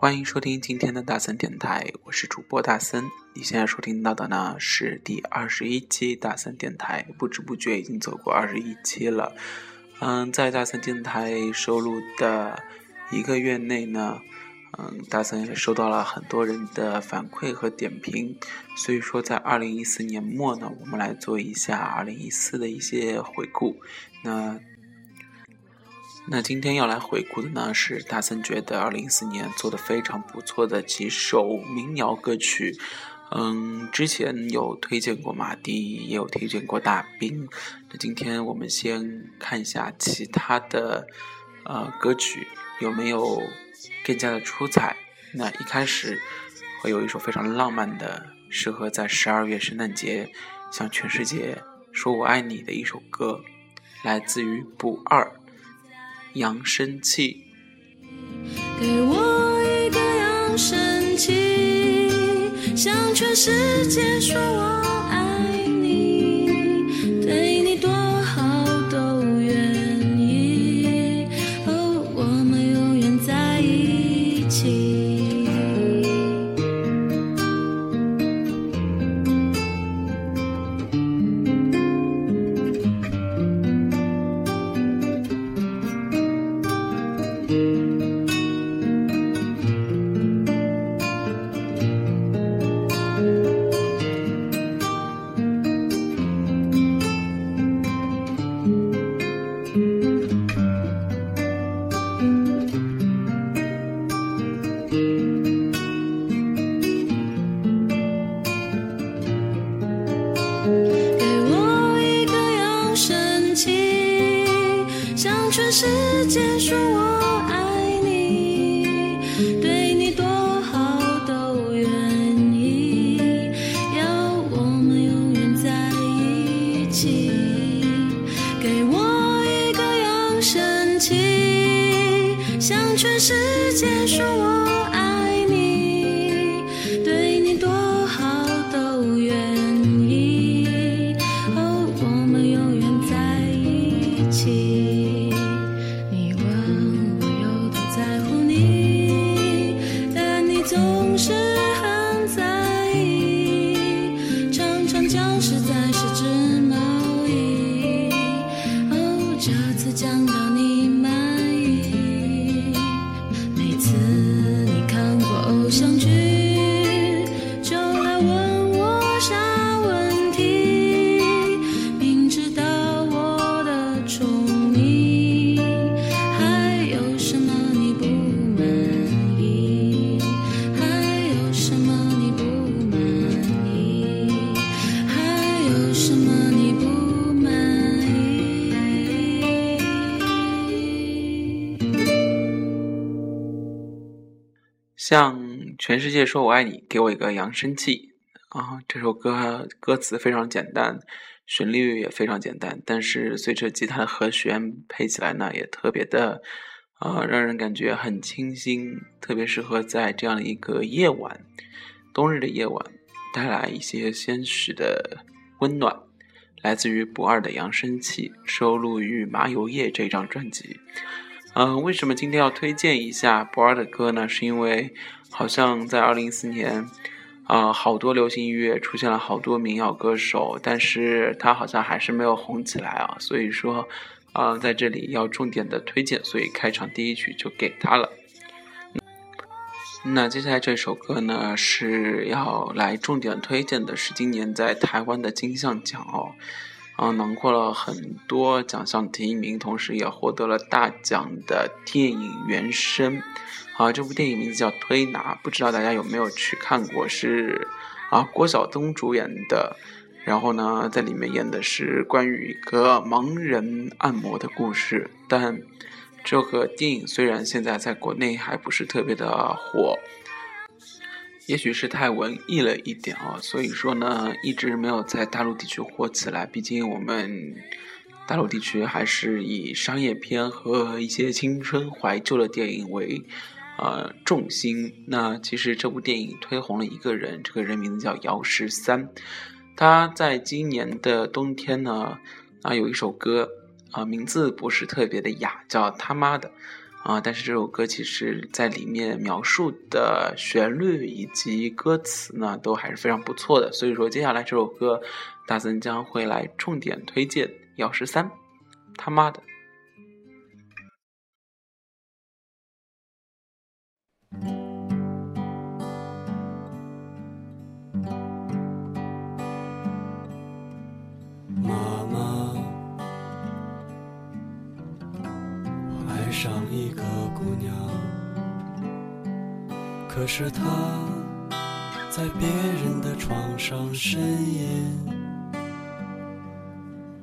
欢迎收听今天的大森电台，我是主播大森。你现在收听到的呢是第二十一期大森电台，不知不觉已经走过二十一期了。嗯，在大森电台收录的一个月内呢，嗯，大森也收到了很多人的反馈和点评，所以说在二零一四年末呢，我们来做一下二零一四的一些回顾。那那今天要来回顾的呢，是大森觉得二零一四年做的非常不错的几首民谣歌曲。嗯，之前有推荐过马蒂，也有推荐过大兵。那今天我们先看一下其他的呃歌曲有没有更加的出彩。那一开始会有一首非常浪漫的，适合在十二月圣诞节向全世界说我爱你的一首歌，来自于不二。扬声器。给我一个扬声器，向全世界说我给我一个扬声器向全世界说向全世界说我爱你，给我一个扬声器啊！这首歌歌词非常简单，旋律也非常简单，但是随着吉他的和弦配起来呢，也特别的啊，让人感觉很清新，特别适合在这样的一个夜晚，冬日的夜晚，带来一些些许的温暖。来自于不二的扬声器，收录于《麻油叶》这张专辑。嗯，为什么今天要推荐一下不二的歌呢？是因为好像在二零一四年，啊、好多流行音乐出现了好多民谣歌手，但是他好像还是没有红起来啊。所以说，啊、在这里要重点的推荐，所以开场第一曲就给他了。那接下来这首歌呢，是要来重点推荐的，是今年在台湾的金像奖哦。啊，囊括了很多奖项提名，同时也获得了大奖的电影原声。啊，这部电影名字叫《推拿》，不知道大家有没有去看过？是啊，郭晓东主演的。然后呢，在里面演的是关于一个盲人按摩的故事。但这个电影虽然现在在国内还不是特别的火，也许是太文艺了一点哦，所以说呢，一直没有在大陆地区火起来。毕竟我们大陆地区还是以商业片和一些青春怀旧的电影为呃重心。那其实这部电影推红了一个人，这个人名字叫姚十三。他在今年的冬天呢，啊有一首歌啊、名字不是特别的雅，叫他妈的。啊，但是这首歌其实在里面描述的旋律以及歌词呢，都还是非常不错的。所以说，接下来这首歌，大森将会来重点推荐《幺十三》，他妈的。一个姑娘，可是她在别人的床上呻吟。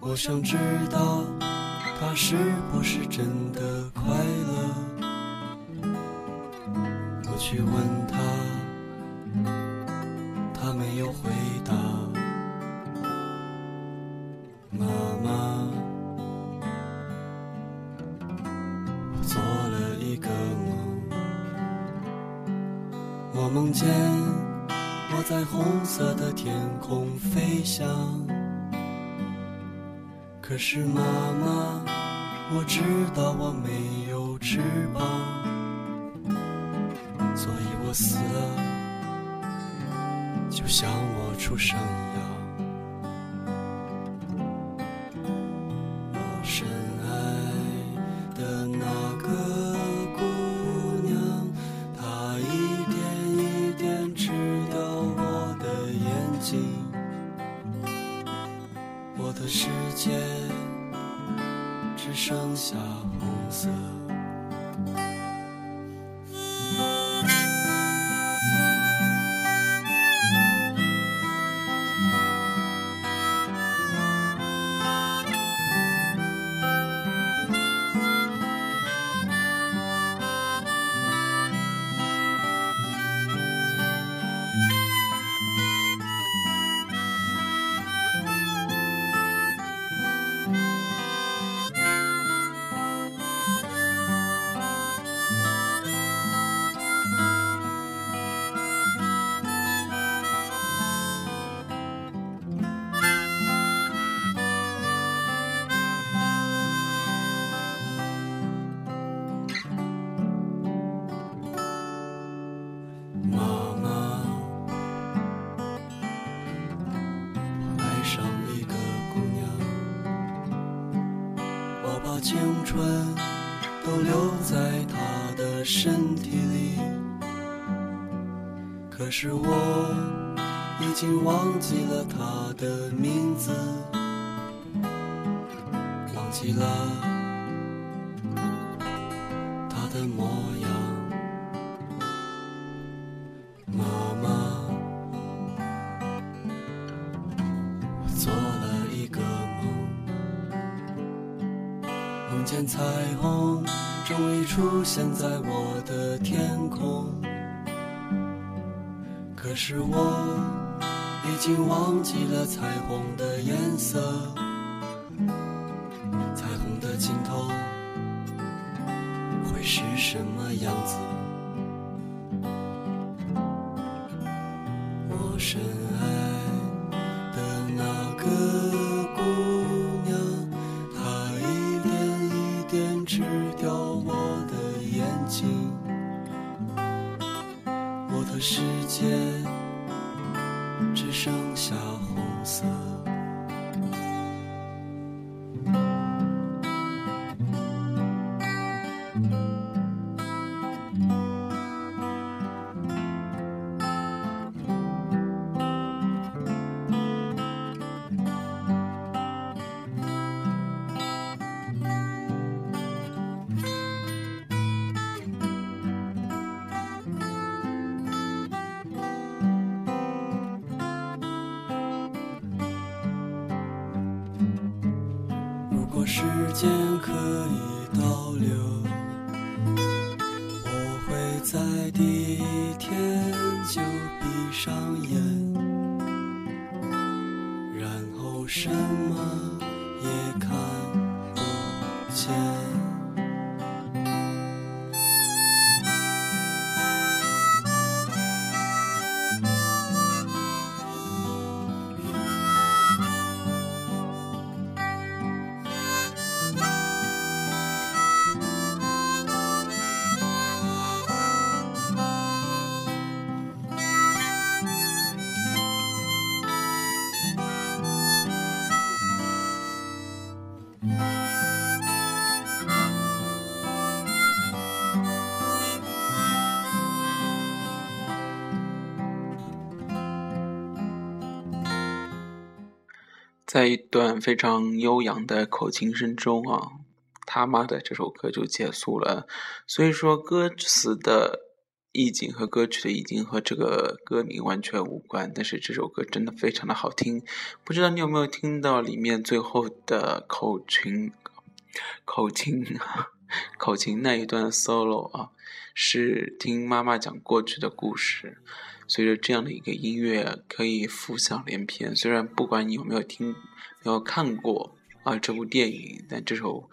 我想知道她是不是真的快乐。我去问她，空飞翔，可是妈妈，我知道我没有翅膀，所以我死了，就像我出生一样。青春都留在他的身体里，可是我已经忘记了他的名字，忘记了见彩虹。终于出现在我的天空，可是我已经忘记了彩虹的颜色，彩虹的尽头会是什么样子？掉我的眼睛我的世界只剩下红色。时间可以倒流，我会在第一天就闭上眼，然后深在一段非常悠扬的口琴声中啊，他妈的这首歌就结束了。所以说，歌词的意境和歌曲的意境和这个歌名完全无关。但是这首歌真的非常的好听，不知道你有没有听到里面最后的口琴、口琴、口琴那一段 solo 啊，是听妈妈讲过去的故事。随着这样的一个音乐，可以浮想联翩。虽然不管你有没有听、没有看过啊这部电影，但这首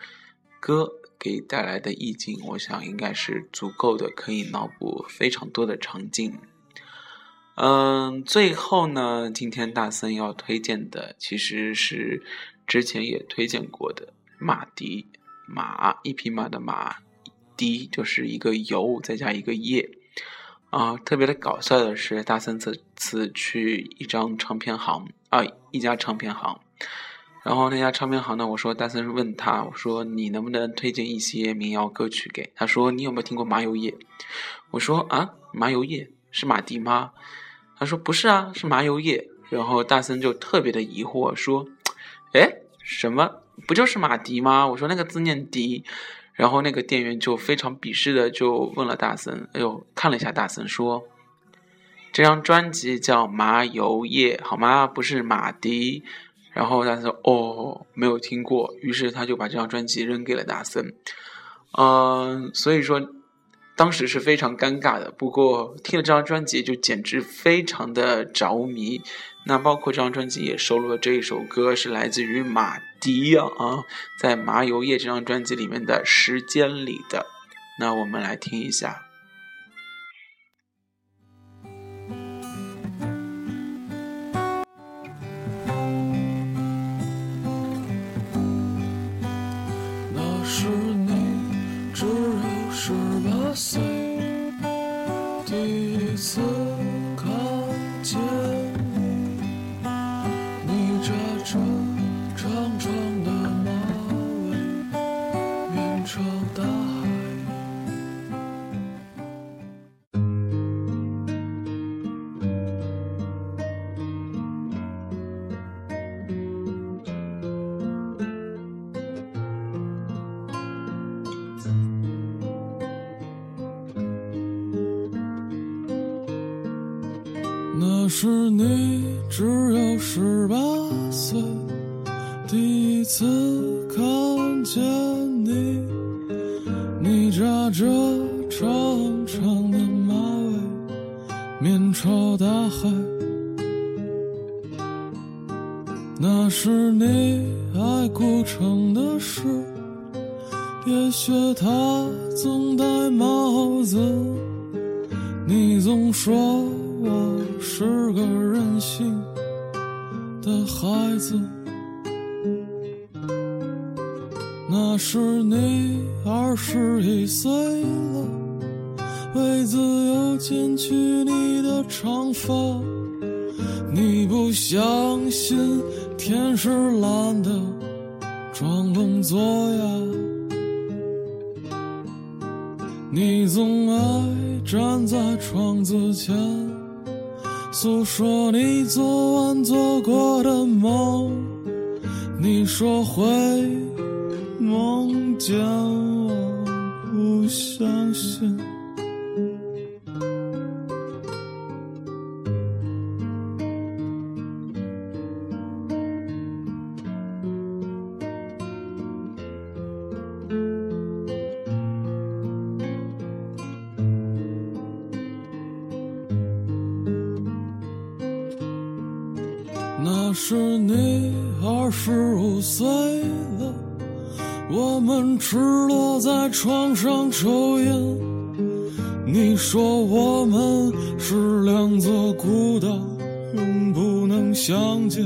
歌给带来的意境，我想应该是足够的，可以脑补非常多的场景。嗯，最后呢，今天大森要推荐的其实是之前也推荐过的马迪马，一匹马的马，迪就是一个油再加一个叶。啊，特别的搞笑的是，大森这次去一张唱片行啊，一家唱片行，然后那家唱片行呢，我说大森问他，我说你能不能推荐一些民谣歌曲给他？说你有没有听过麻油叶？我说啊，麻油叶是马迪吗？他说不是啊，是麻油叶。然后大森就特别的疑惑说，哎，什么不就是马迪吗？我说那个字念迪。然后那个店员就非常鄙视的就问了大森，哎呦，看了一下大森说：“这张专辑叫《麻油叶》，好吗？不是马迪。”然后大森：“哦，没有听过。”于是他就把这张专辑扔给了大森。嗯，所以说。当时是非常尴尬的，不过听了这张专辑就简直非常的着迷。那包括这张专辑也收录了这一首歌，是来自于马迪啊，在《麻油叶》这张专辑里面的时间里的。那我们来听一下。岁第一次。只有十八岁，第一次看见你，你扎着长长的马尾，面朝大海。那是你爱古城的事，也许他总戴帽子，你总说我。是个人的孩子，那时你二十一岁了，为自由剪去你的长发，你不相信天是蓝的，装聋作哑，你总爱站在窗子前。诉说你昨晚做过的梦，你说会梦见我，不相信。是你二十五岁了，我们赤裸在床上抽烟。你说我们是两座孤岛，永不能相见。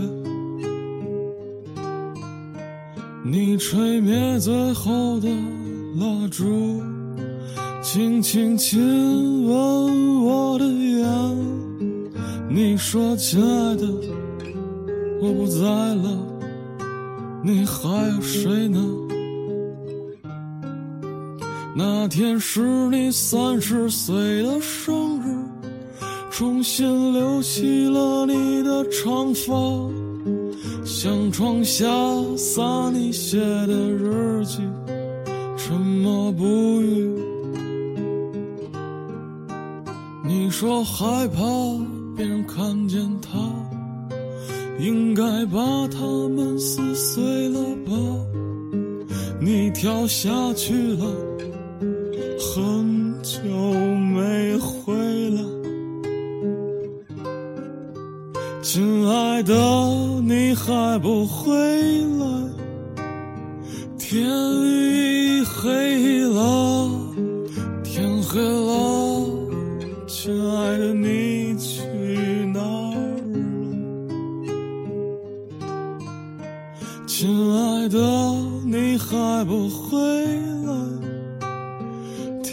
你吹灭最后的蜡烛，轻轻亲吻我的眼。你说，亲爱的。我不在了，你还有谁呢？那天是你三十岁的生日，重新留起了你的长发，向窗下洒你写的日记，沉默不语。你说害怕别人看见他，应该把他们撕碎了吧？你跳下去了，很久没回来。亲爱的，你还不回来？天已黑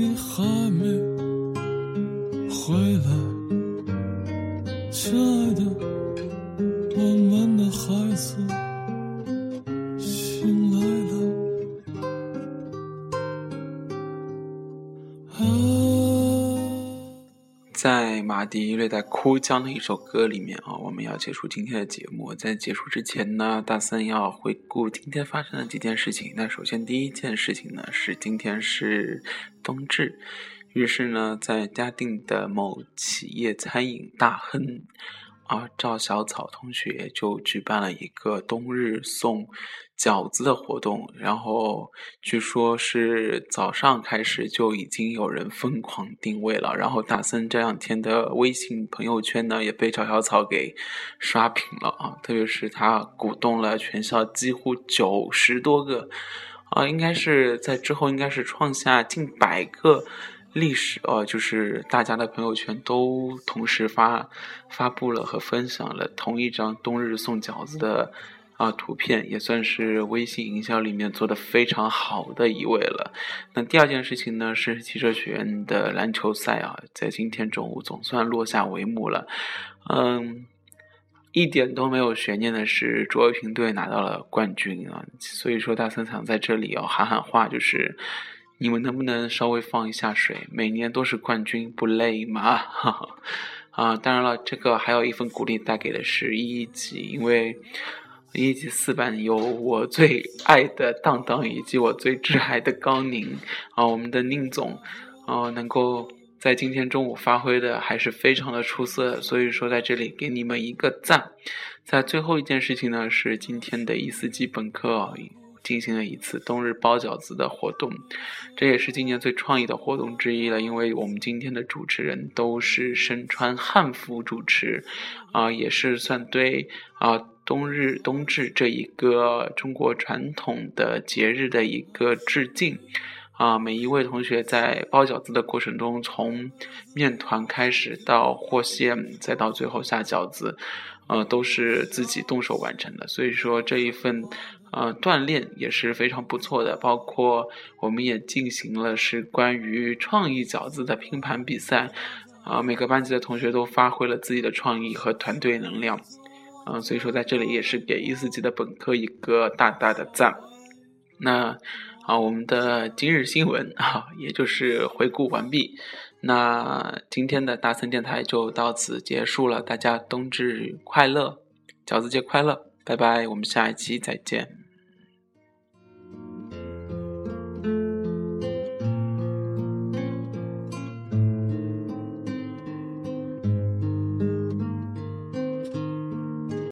你还没回来，亲爱的，我们的孩子醒来了。啊。在马迪略带哭腔的一首歌里面啊，我们要结束今天的节目。在结束之前呢，大森要回顾今天发生的几件事情。那首先第一件事情呢，是今天是冬至，于是呢，在嘉定的某企业餐饮大亨啊赵小草同学就举办了一个冬日送饺子的活动，然后据说是早上开始就已经有人疯狂定位了，然后大森这两天的微信朋友圈呢也被赵小草给刷屏了啊，特别是他鼓动了全校几乎九十多个啊，应该是在之后应该是创下近百个。历史哦，就是大家的朋友圈都同时发发布了和分享了同一张冬日送饺子的啊图片，也算是微信营销里面做的非常好的一位了。那第二件事情呢，是汽车学院的篮球赛啊，在今天中午总算落下帷幕了。嗯，一点都没有悬念的是，卓越平队拿到了冠军啊，所以说大森想在这里要喊喊话，就是。你们能不能稍微放一下水？每年都是冠军，不累吗？哈哈，啊，当然了，这个还有一份鼓励带给的是一级，因为一级四班有我最爱的当当以及我最挚爱的高宁啊，我们的宁总啊，能够在今天中午发挥的还是非常的出色，所以说在这里给你们一个赞。在最后一件事情呢，是今天的一四基本科。进行了一次冬日包饺子的活动，这也是今年最创意的活动之一了。因为我们今天的主持人都是身穿汉服主持，啊，也是算对啊冬日冬至这一个中国传统的节日的一个致敬。啊，每一位同学在包饺子的过程中，从面团开始到和馅，再到最后下饺子，呃，都是自己动手完成的。所以说这一份。呃，锻炼也是非常不错的，包括我们也进行了是关于创意饺子的拼盘比赛，啊，每个班级的同学都发挥了自己的创意和团队能量，嗯，所以说在这里也是给一四级的本科一个大大的赞。那啊，我们的今日新闻啊，也就是回顾完毕，那今天的大森电台就到此结束了，大家冬至快乐，饺子节快乐，拜拜，我们下一期再见。